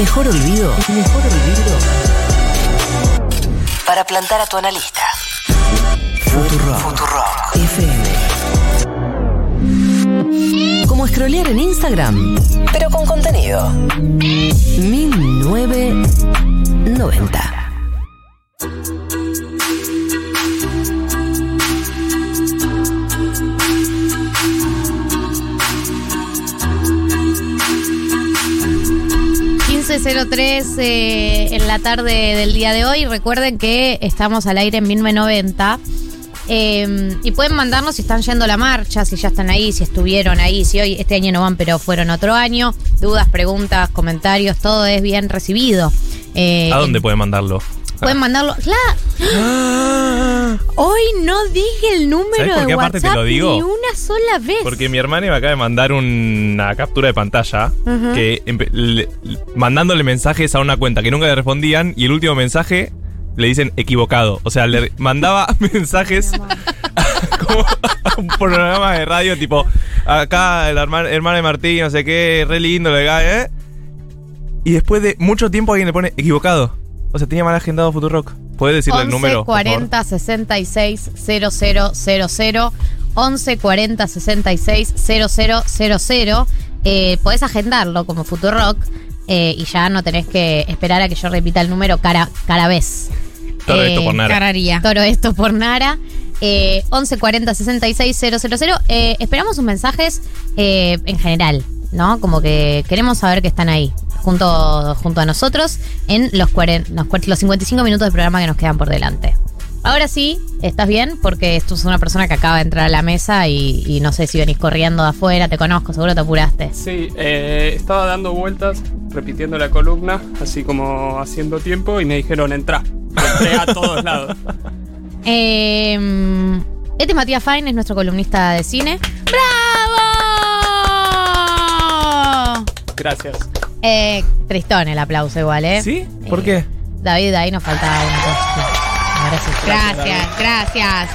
mejor olvido. El mejor olvido. Para plantar a tu analista. Futurock. Futurock. FM. Como scrollear en Instagram, pero con contenido. 1990. Eh, en la tarde del día de hoy. Recuerden que estamos al aire en 1990. Eh, y pueden mandarnos si están yendo a la marcha, si ya están ahí, si estuvieron ahí, si hoy este año no van, pero fueron otro año. Dudas, preguntas, comentarios, todo es bien recibido. Eh, ¿A dónde pueden mandarlo? Pueden mandarlo. Hoy no dije el número de WhatsApp ni una sola vez. Porque mi hermana me acaba de mandar una captura de pantalla que mandándole mensajes a una cuenta que nunca le respondían y el último mensaje le dicen equivocado. O sea, le mandaba mensajes como a un programa de radio tipo acá el hermano, de Martín, no sé qué, re lindo, legal, ¿eh? Y después de mucho tiempo alguien le pone equivocado. O sea, tenía mal agendado Futurock. ¿Puedes decirle el número? 40 66 0000. 11 40 66 0000. Eh, podés agendarlo como Futurock eh, y ya no tenés que esperar a que yo repita el número cara, cara vez. Todo esto por Nara. Cararía. Todo esto por Nara. Eh, 11 40 66 000. Eh, esperamos sus mensajes eh, en general, ¿no? Como que queremos saber que están ahí junto, junto a nosotros en los, los 55 minutos de programa que nos quedan por delante. Ahora sí, ¿estás bien? Porque esto es una persona que acaba de entrar a la mesa y, no sé si venís corriendo de afuera, te conozco, seguro te apuraste. Sí, eh, estaba dando vueltas, repitiendo la columna, así como haciendo tiempo, y me dijeron, entra. Entré a todos lados. Eh, este es Matías Fine, es nuestro columnista de cine. ¡Bravo! Gracias. Eh, tristón el aplauso igual, ¿eh? ¿Sí? ¿Por qué? David, ahí nos faltaba una cosa. Gracias, gracias.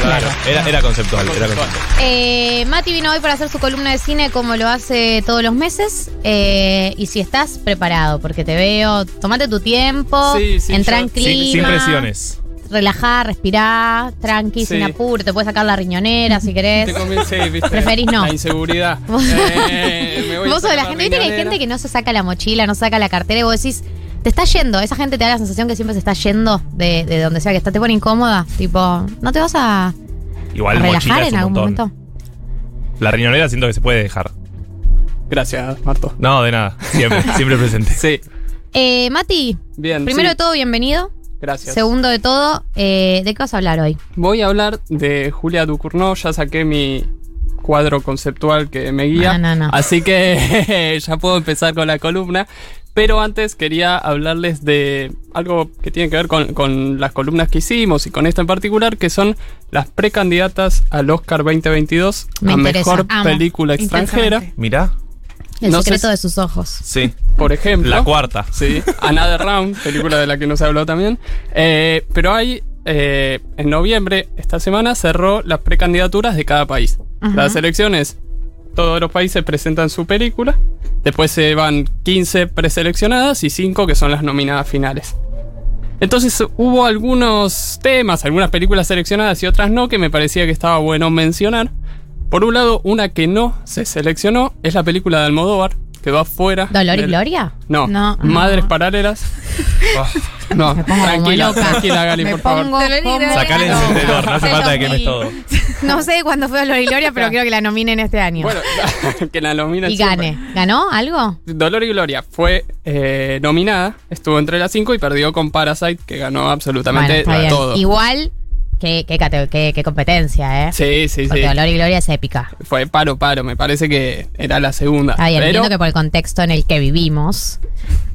Claro, era, conceptual. Era conceptual. Eh, Mati vino hoy para hacer su columna de cine como lo hace todos los meses. Eh, y si estás preparado, porque te veo, tomate tu tiempo, entra en clima. sin presiones relajar, respirar, tranqui, sin apuro. Te puedes sacar la riñonera si querés. Preferís no. La inseguridad. eh, vos sos de la gente. Viste que hay gente que no se saca la mochila, no saca la cartera y vos decís, te está yendo. Esa gente te da la sensación que siempre se está yendo de, de donde sea que está. Te pone incómoda. Tipo, ¿no te vas a, Igual relajar en algún momento? La riñonera siento que se puede dejar. Gracias, Marto. No, de nada. Siempre, siempre presente. Sí. Eh, Mati. Bien. Primero de todo, bienvenido. Gracias. Segundo de todo, eh, ¿de qué vas a hablar hoy? Voy a hablar de Julia Ducournau. Ya saqué mi cuadro conceptual que me guía. No, no, no. Así que ya puedo empezar con la columna. Pero antes quería hablarles de algo que tiene que ver con, las columnas que hicimos y con esta en particular, que son las precandidatas al Oscar 2022 a Mejor Película Extranjera. Mira. El secreto de sus ojos. Sí. Por ejemplo. La cuarta. Sí. Another Round, película de la que nos habló también. Eh, pero hay, eh, en noviembre, esta semana, cerró las precandidaturas de cada país. Las elecciones, todos los países presentan su película. Después se van 15 preseleccionadas y 5 que son las nominadas finales. Entonces hubo algunos temas, algunas películas seleccionadas y otras no, que me parecía que estaba bueno mencionar. Por un lado, una que no se seleccionó es la película de Almodóvar, quedó afuera. ¿Dolor y Gloria? No, no Madres Paralelas. no, tranquila, tranquila, Gali, por favor. Sacale el encendedor, no hace falta que quemes todo. No sé cuándo fue Dolor y Gloria, pero quiero que la nominen este año. Bueno, que la nominen. Y gane. ¿Ganó algo? Dolor y Gloria fue eh, nominada, estuvo entre las cinco y perdió con Parasite, que ganó absolutamente todo. Igual Qué, qué, competencia, ¿eh? Sí, sí, Porque Dolor y Gloria es épica. Fue paro, paro. Me parece que era la segunda. Ah, entiendo que por el contexto en el que vivimos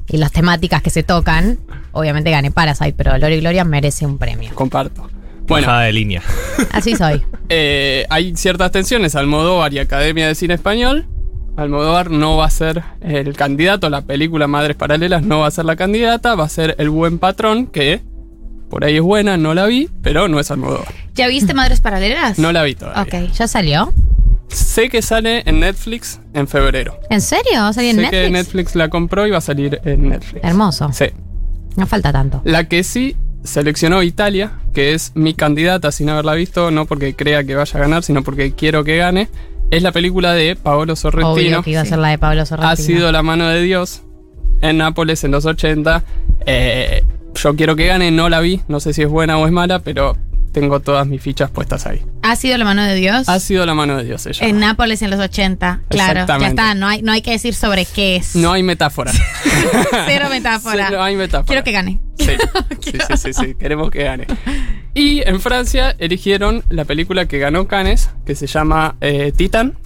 y las temáticas que se tocan, obviamente gane Parasite, pero Dolor y Gloria merece un premio. Comparto. Bueno, de línea. Así soy. Eh, hay ciertas tensiones. Almodóvar y Academia de Cine Español. Almodóvar no va a ser el candidato. La película Madres Paralelas no va a ser la candidata. Va a ser El Buen Patrón, que por ahí es buena, no la vi, pero no es Almodóvar. ¿Ya viste Madres Paralelas? No la vi todavía. Ok, ¿ya salió? sé que sale en Netflix en febrero. ¿En serio? ¿Va a salir en sé Netflix? que Netflix la compró y va a salir en Netflix. Hermoso. Sí. No falta tanto. La que sí seleccionó Italia, que es mi candidata sin haberla visto, no porque crea que vaya a ganar, sino porque quiero que gane, es la película de Paolo Sorrentino. Obvio que iba a ser la de Pablo Sorrentino. Ha sido la mano de Dios en Nápoles en los 80. Eh, yo quiero que gane, no la vi, no sé si es buena o es mala, pero tengo todas mis fichas puestas ahí. ¿Ha sido la mano de Dios? Ha sido la mano de Dios ella. En Nápoles en los 80. Claro, ya está. No hay, no hay que decir sobre qué es. No hay metáfora. Cero metáfora. Sí, no hay metáfora. Quiero que gane. Sí, sí, sí, sí, sí, queremos que gane. Y en Francia eligieron la película que ganó Cannes, que se llama eh, Titan,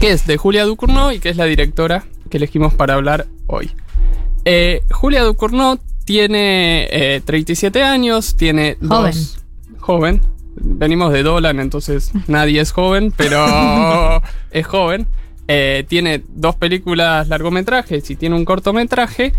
que es de Julia Ducournau y que es la directora que elegimos para hablar hoy. Eh, Julia Ducournau tiene eh, 37 años, tiene Joven. dos... Joven. Venimos de Dolan, entonces nadie es joven, pero es joven. Eh, tiene dos películas largometrajes y tiene un cortometraje.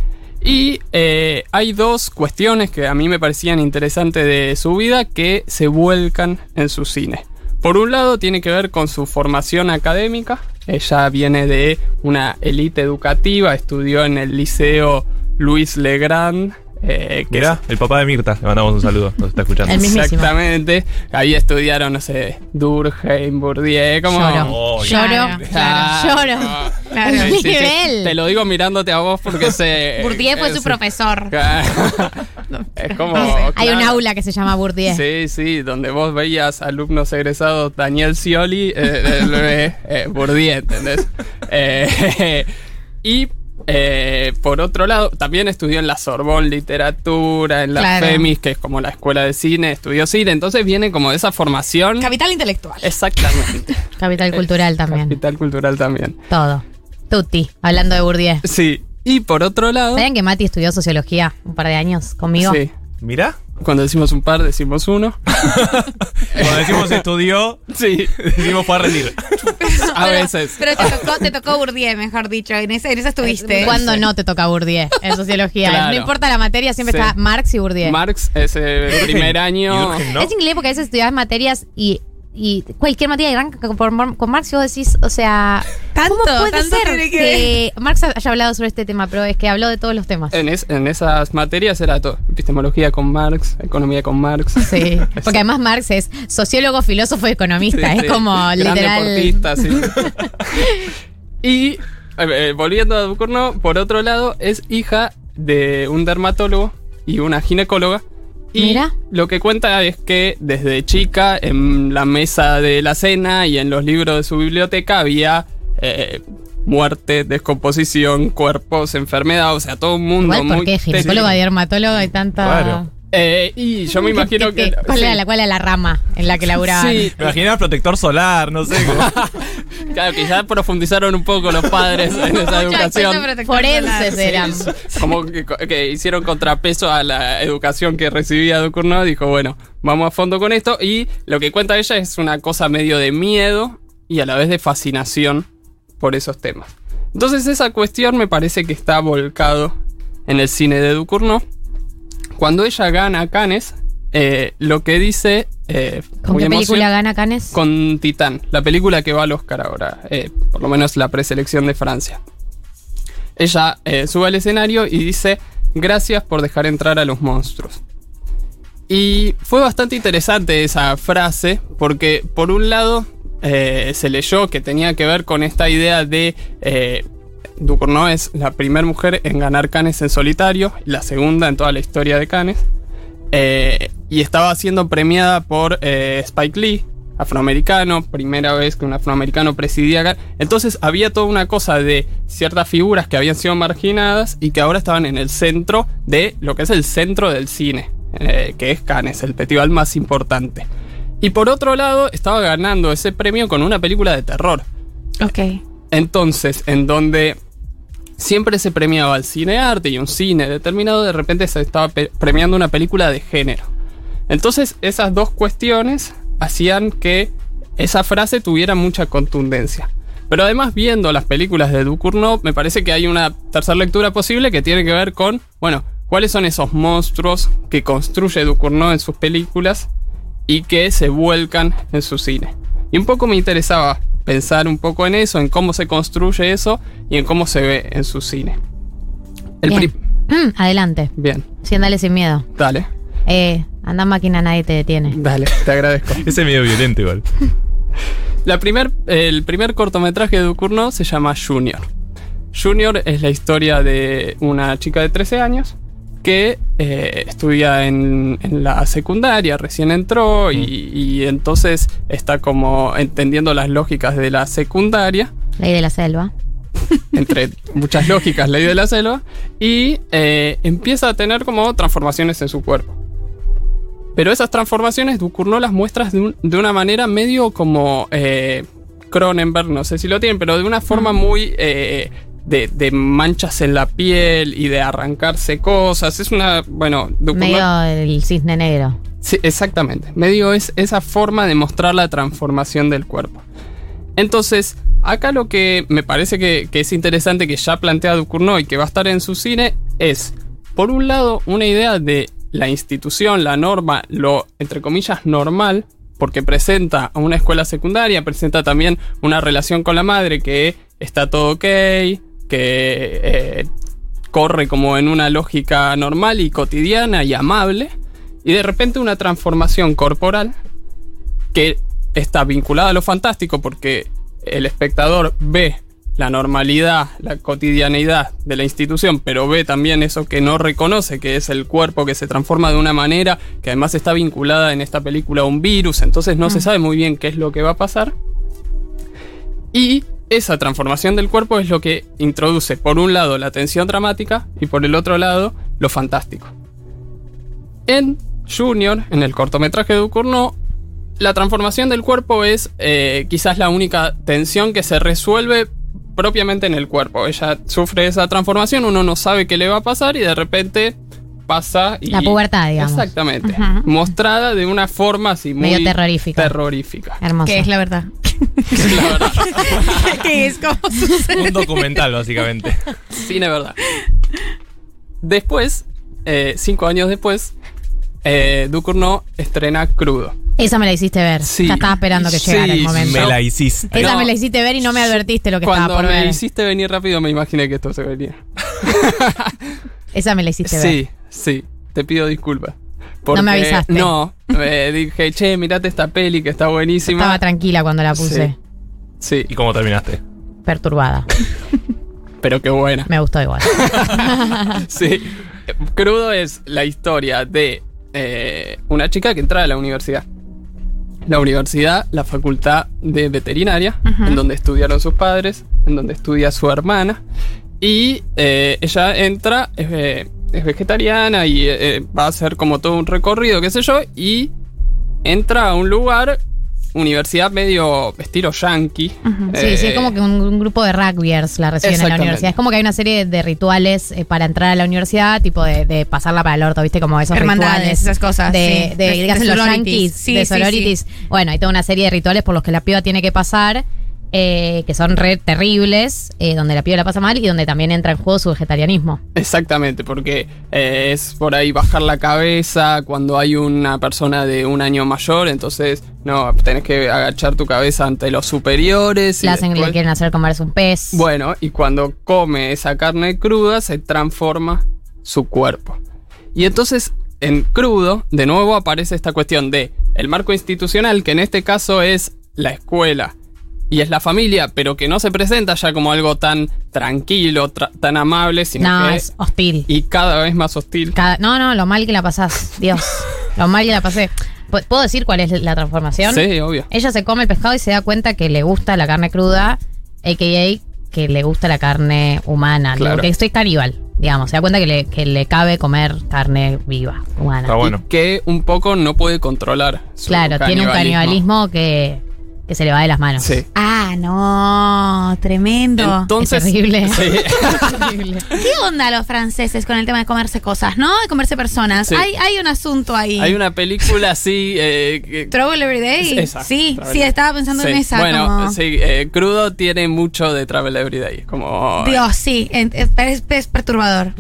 Y eh, hay dos cuestiones que a mí me parecían interesantes de su vida que se vuelcan en su cine. Por un lado tiene que ver con su formación académica. Ella viene de una élite educativa, estudió en el liceo Luis Legrand. eh, que Mirá, el papá de Mirta, le mandamos un saludo, nos está escuchando. El. Exactamente. Ahí estudiaron, no sé, Durkheim, Bourdieu, como... Lloro. Oh, Lloro. Claro, Claro. Lloro. Claro. Sí, sí, sí. Nivel. Te lo digo mirándote a vos porque sé... Bourdieu fue eh, su profesor. es como... Hay un aula que se llama Bourdieu. Sí, sí, donde vos veías alumnos egresados Daniel Scioli, eh, eh, Bourdieu, ¿entendés? Eh, y eh, por otro lado, también estudió en la Sorbonne Literatura, en la Claro. FEMIS, que es como la escuela de cine, estudió cine, entonces viene como de esa formación. Capital intelectual. Exactamente. Capital cultural también. Capital cultural también. Todo. Tutti, hablando de Bourdieu. Sí. Y por otro lado. ¿Saben que Mati estudió sociología un par de años conmigo? Sí. Mirá, Cuando decimos un par, decimos uno. cuando decimos estudió, Sí. decimos fue a rendir. A veces. Pero te tocó, te tocó Bourdieu, mejor dicho. En esa, en esa estuviste. ¿Cuándo no te toca Bourdieu en sociología? Claro. No importa la materia, siempre Sí. está Marx y Bourdieu. Marx, ese primer Y año. Es increíble porque a veces estudias materias y, y cualquier materia arranca con, Marx y vos decís, o sea, Tanto, ¿cómo puede tanto ser tiene que que Marx haya hablado sobre este tema? Pero es que habló de todos los temas. En, es- en esas materias era todo. Epistemología con Marx, economía con Marx. Sí, porque además Marx es sociólogo, filósofo y economista. Sí, es sí. como Gran literal. deportista, sí. y eh, eh, volviendo a Ducournau, por otro lado, es hija de un dermatólogo y una ginecóloga. Y Mira. lo que cuenta es que desde chica, en la mesa de la cena y en los libros de su biblioteca, había eh, muerte, descomposición, cuerpos, enfermedad, o sea, todo un mundo Igual, muy. ¿por qué? Ginecóloga, tétrico. dermatóloga y tanta. Claro. Eh, y yo me imagino ¿Qué- que. ¿Cuál, sí. era la, ¿Cuál era la rama en la que laburaban? Sí, Me imaginaba protector solar, no sé. como- Claro, que ya profundizaron un poco los padres en esa educación. Forenses eran. Como que, que hicieron contrapeso a la educación que recibía Ducournau. Dijo, bueno, vamos a fondo con esto. Y lo que cuenta ella es una cosa medio de miedo y a la vez de fascinación por esos temas. Entonces esa cuestión me parece que está volcado en el cine de Ducournau. Cuando ella gana Cannes, eh, lo que dice... eh, ¿Con qué película gana Canes? con Titán, la película que va al Oscar ahora, eh, por lo menos la preselección de Francia. Ella eh, sube al escenario y dice, gracias por dejar entrar a los monstruos. Y fue bastante interesante esa frase, porque por un lado eh, se leyó que tenía que ver con esta idea de... Ducournau es la primera mujer en ganar Cannes en solitario, la segunda en toda la historia de Cannes. Eh, y estaba siendo premiada por eh, Spike Lee, afroamericano, primera vez que un afroamericano presidía. Entonces había toda una cosa de ciertas figuras que habían sido marginadas y que ahora estaban en el centro de lo que es el centro del cine, eh, que es Cannes, el festival más importante. Y por otro lado, estaba ganando ese premio con una película de terror. Ok. Entonces, en donde siempre se premiaba el cine arte y un cine determinado, de repente se estaba premiando una película de género. Entonces, esas dos cuestiones hacían que esa frase tuviera mucha contundencia. Pero además, viendo las películas de Ducournau, me parece que hay una tercera lectura posible que tiene que ver con, bueno, cuáles son esos monstruos que construye Ducournau en sus películas y que se vuelcan en su cine. Y un poco me interesaba pensar un poco en eso, en cómo se construye eso y en cómo se ve en su cine. El Bien. Mm, adelante. Bien, Sí, andale sin miedo. dale, Eh, anda máquina, nadie te detiene. dale, te agradezco. Ese es medio violento igual. La primer, el primer cortometraje de Ducournau se llama Junior. Junior es la historia de una chica de 13 años que eh, estudia en, en la secundaria, recién entró y, y entonces está como entendiendo las lógicas de la secundaria, Ley de la selva. entre muchas lógicas, ley de la selva, y eh, empieza a tener como transformaciones en su cuerpo. Pero esas transformaciones Ducournau las muestras de, un- de una manera medio como eh, Cronenberg, no sé si lo tienen, pero de una forma muy eh, de, de manchas en la piel y de arrancarse cosas. Es una, bueno, Medio el cisne negro. Sí, exactamente. Medio es esa forma de mostrar la transformación del cuerpo. Entonces, acá lo que me parece que, que es interesante que ya plantea Ducournau y que va a estar en su cine es, por un lado, una idea de la institución, la norma, lo, entre comillas, normal, porque presenta a una escuela secundaria, presenta también una relación con la madre que está todo ok, que eh, corre como en una lógica normal y cotidiana y amable, y de repente una transformación corporal que está vinculada a lo fantástico porque el espectador ve la normalidad, la cotidianeidad de la institución, pero ve también eso que no reconoce, que es el cuerpo que se transforma de una manera que además está vinculada en esta película a un virus, entonces no se sabe muy bien qué es lo que va a pasar. Y esa transformación del cuerpo es lo que introduce, por un lado, la tensión dramática y por el otro lado, lo fantástico. En Junior, en el cortometraje de Ducournau, la transformación del cuerpo es eh, quizás la única tensión que se resuelve propiamente en el cuerpo. Ella sufre esa transformación, uno no sabe qué le va a pasar y de repente pasa y... La pubertad, digamos. Exactamente. Mostrada de una forma así muy... Medio terrorífica. Terrorífica. Hermoso. Que es la verdad. La verdad. que es como sucede. Un documental, básicamente. Cine verdad. Después, eh, cinco años después, eh, Ducournau estrena Crudo. Esa me la hiciste ver. Sí. Ya estaba esperando que Sí, llegara el momento. Me la hiciste. Esa No. me la hiciste ver y no me advertiste lo que Cuando estaba por me ver. hiciste venir rápido me imaginé que esto se venía. Esa me la hiciste ver. Sí, sí, te pido disculpas. No me avisaste. No, me dije, che, mirate esta peli que está buenísima. Estaba tranquila cuando la puse. Sí, ¿Y cómo terminaste? Perturbada. pero qué buena. Me gustó igual. Sí. Crudo es la historia de eh, una chica que entra a la universidad. La universidad, la facultad de veterinaria, en donde estudiaron sus padres, en donde estudia su hermana. Y eh, ella entra, eh, es vegetariana y eh, va a hacer como todo un recorrido, qué sé yo, y entra a un lugar, universidad medio estilo yankee. Sí, sí, Eh, es como que un, un grupo de rugbyers la reciben en la universidad. Es como que hay una serie de rituales eh, para entrar a la universidad, tipo de, de pasarla para el orto, ¿viste? Como esos Hermandades, rituales. esas cosas, De, sí. de, De- los yankees, Sí, de sí, sororities. Bueno, hay toda una serie de rituales por los que la piba tiene que pasar, eh, que son re terribles, eh, donde la piba la pasa mal y donde también entra en juego su vegetarianismo. Exactamente, porque eh, es por ahí bajar la cabeza cuando hay una persona de un año mayor, entonces no, tenés que agachar tu cabeza ante los superiores. y Le hacen, le quieren hacer comerse un pez. Bueno, y cuando come esa carne cruda se transforma su cuerpo. Y entonces en crudo, de nuevo aparece esta cuestión de el marco institucional, que en este caso es la escuela y es la familia, pero que no se presenta ya como algo tan tranquilo, tra- tan amable, sino no, que es hostil. y cada vez más hostil. Cada- no, no, lo mal que la pasás. Dios. lo mal que la pasé. ¿Pu- ¿Puedo decir cuál es la transformación? Sí, obvio. Ella se come el pescado y se da cuenta que le gusta la carne cruda, a.k.a. que le gusta la carne humana. Claro. Que estoy caníbal, digamos. Se da cuenta que le, que le cabe comer carne viva, humana. Está bueno. Y que un poco no puede controlar. su claro, tiene un canibalismo que, que se le va de las manos. Sí. Ah, no, tremendo. Entonces, Es terrible. Sí. Terrible. ¿Qué onda los franceses con el tema de comerse cosas, no? De comerse personas. Sí. Hay, hay un asunto ahí. Hay una película así. eh, que- Trouble Every Day. Esa, sí, Travel sí, estaba pensando en esa. Bueno, como- sí, eh, Crudo tiene mucho de Travel Everyday. Como. Dios, sí, es, es- es perturbador.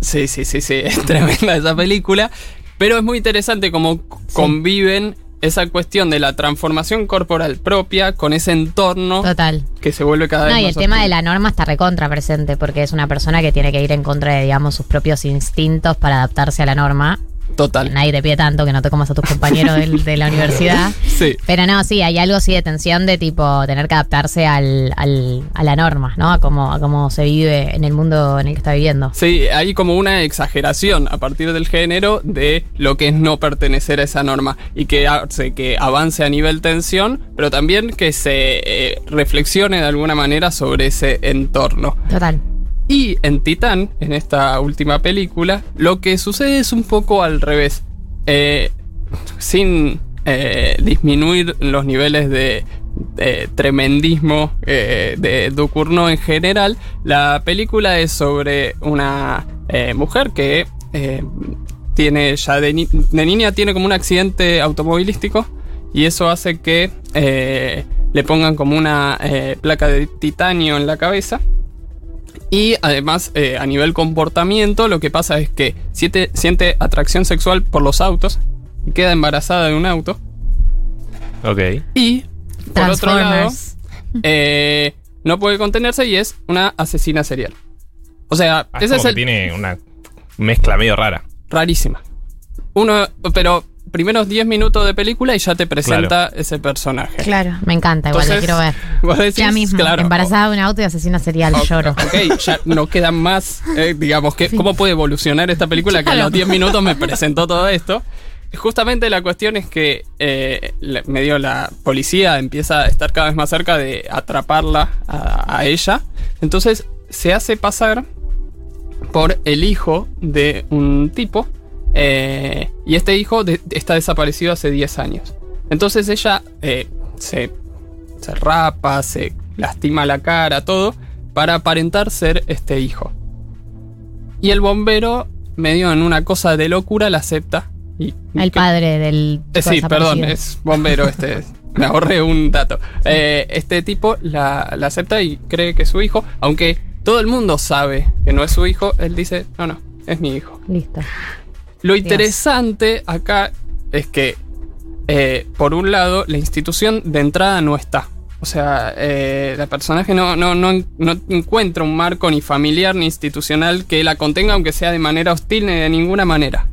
Sí, sí, sí, sí. Es tremenda esa película. Pero es muy interesante cómo conviven esa cuestión de la transformación corporal propia con ese entorno Total. que se vuelve cada vez No, y más el tema de la norma está recontra presente, porque es una persona que tiene que ir en contra de, digamos, sus propios instintos para adaptarse a la norma. Total. Nadie te pide tanto que no te comas a tus compañeros de la universidad. Sí. Pero no, sí, hay algo sí de tensión de tipo tener que adaptarse al, al- a la norma, ¿no? A cómo, a cómo se vive en el mundo en el que está viviendo. Sí, hay como una exageración a partir del género de lo que es no pertenecer a esa norma y que hace que avance a nivel tensión, pero también que se eh, reflexione de alguna manera sobre ese entorno. Total. Y en Titán, en esta última película, lo que sucede es un poco al revés. Eh, sin eh, disminuir los niveles de, tremendismo eh, de Ducournau en general, la película es sobre una mujer que tiene ya de, de niña tiene como un accidente automovilístico y eso hace que le pongan como una placa de titanio en la cabeza. Y además, eh, a nivel comportamiento, lo que pasa es que siente, siente atracción sexual por los autos y queda embarazada de un auto. Ok. Y, por otro lado, eh, no puede contenerse y es una asesina serial. O sea, Ah, ese es que el. tiene una mezcla medio rara. Rarísima. Uno, pero primeros 10 minutos de película y ya te presenta ese personaje. Claro. Me encanta, igual, Entonces, quiero ver. vos decís, Ya mismo, claro, embarazada de un auto y asesina serial, o- lloro. Ok, ya no queda más, eh, digamos, que, ¿cómo puede evolucionar esta película que a los 10 minutos me presentó todo esto? Justamente la cuestión es que eh, medio la policía empieza a estar cada vez más cerca de atraparla a, a ella. Entonces se hace pasar por el hijo de un tipo. Eh, y este hijo de- está desaparecido hace 10 años. Entonces ella eh, se, se rapa, se lastima la cara, todo, para aparentar ser este hijo. Y el bombero, medio en una cosa de locura, la acepta. Y, El padre del. eh, sí, perdón, es bombero este. Me ahorré un dato. Eh, este tipo la, la acepta y cree que es su hijo, aunque todo el mundo sabe que no es su hijo, él dice, no, no, es mi hijo. Listo. Lo interesante acá es que, eh, por un lado, la institución de entrada no está. O sea, eh, la personaje no, no, no, no encuentra un marco ni familiar ni institucional que la contenga, aunque sea de manera hostil ni de ninguna manera.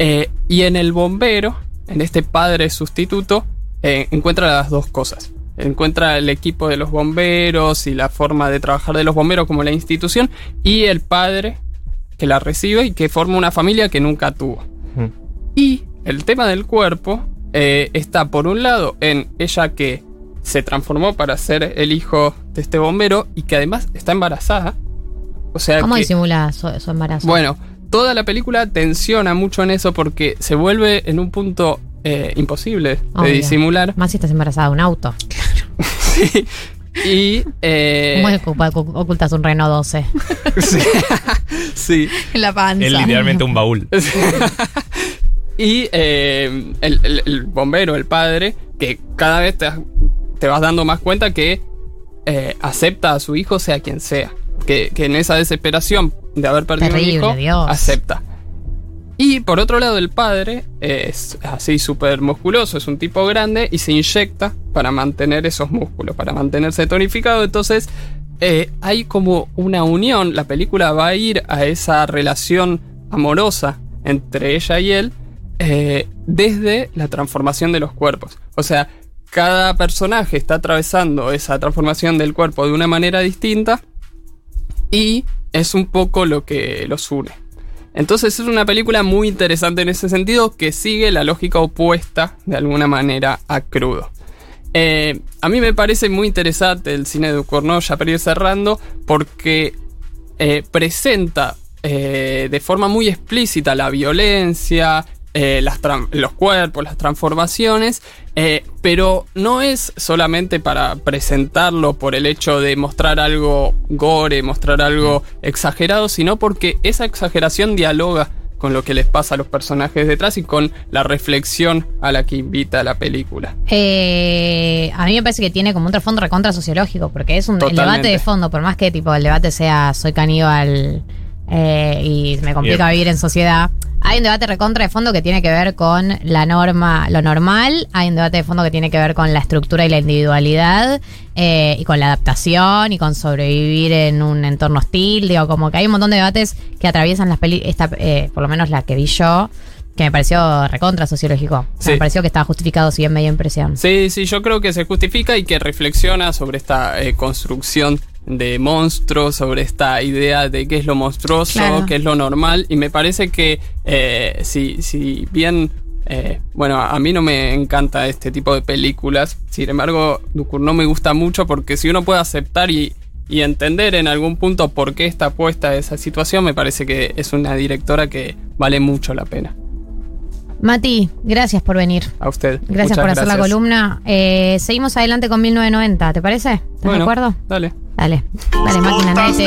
Eh, y en el bombero, en este padre sustituto, eh, encuentra las dos cosas. Encuentra el equipo de los bomberos y la forma de trabajar de los bomberos como la institución y el padre que la recibe y que forma una familia que nunca tuvo. Mm. Y el tema del cuerpo eh, está por un lado en ella que se transformó para ser el hijo de este bombero y que además está embarazada. O sea ¿Cómo que, disimula su, su embarazo? bueno, toda la película tensiona mucho en eso porque se vuelve en un punto eh, imposible de Obvio. disimular. Más si estás embarazada de un auto. Sí. Y eh, ¿Cómo ocultas un Renault 12? sí. Sí. La panza. Es literalmente un baúl. Y eh, el, el- el bombero, el padre, que cada vez te, te vas dando más cuenta que eh, acepta a su hijo, sea quien sea. Que, que en esa desesperación de haber perdido Terrible, un hijo, Dios. acepta. Y por otro lado, el padre es así súper musculoso, es un tipo grande y se inyecta para mantener esos músculos, para mantenerse tonificado. Entonces, eh, hay como una unión. La película va a ir a esa relación amorosa entre ella y él eh, desde la transformación de los cuerpos. O sea, cada personaje está atravesando esa transformación del cuerpo de una manera distinta y es un poco lo que los une. Entonces es una película muy interesante en ese sentido que sigue la lógica opuesta de alguna manera a Crudo. Eh, a mí me parece muy interesante el cine de Ducournau, ya para ir cerrando, porque eh, presenta eh, de forma muy explícita la violencia, los cuerpos, las transformaciones, pero no es solamente para presentarlo por el hecho de mostrar algo gore, mostrar algo exagerado, sino porque esa exageración dialoga con lo que les pasa a los personajes detrás y con la reflexión a la que invita la película. Eh, a mí me parece que tiene como un trasfondo recontra sociológico, porque es un el debate de fondo, por más que tipo el debate sea soy caníbal eh, y me complica Bien. vivir en sociedad. Hay un debate recontra de fondo que tiene que ver con la norma, lo normal. Hay un debate de fondo que tiene que ver con la estructura y la individualidad. eh, y con la adaptación y con sobrevivir en un entorno hostil. Digo, como que hay un montón de debates que atraviesan las películas, por lo menos la que vi yo, que me pareció recontra sociológico. O sea, Sí. Me pareció que estaba justificado, si bien me dio impresión. Sí, sí, yo creo que se justifica y que reflexiona sobre esta eh, construcción de monstruos, sobre esta idea de qué es lo monstruoso, Claro. qué es lo normal. Y me parece que eh, si, si bien, eh, bueno, a mí no me encanta este tipo de películas, sin embargo, no me gusta mucho porque si uno puede aceptar y, y entender en algún punto por qué está puesta esa situación, me parece que es una directora que vale mucho la pena. Mati, gracias por venir. A usted. Gracias Muchas por hacer la columna. Eh, seguimos adelante con 1990, ¿te parece? ¿Estás de Bueno, acuerdo? Dale. Dale, dale, máquina,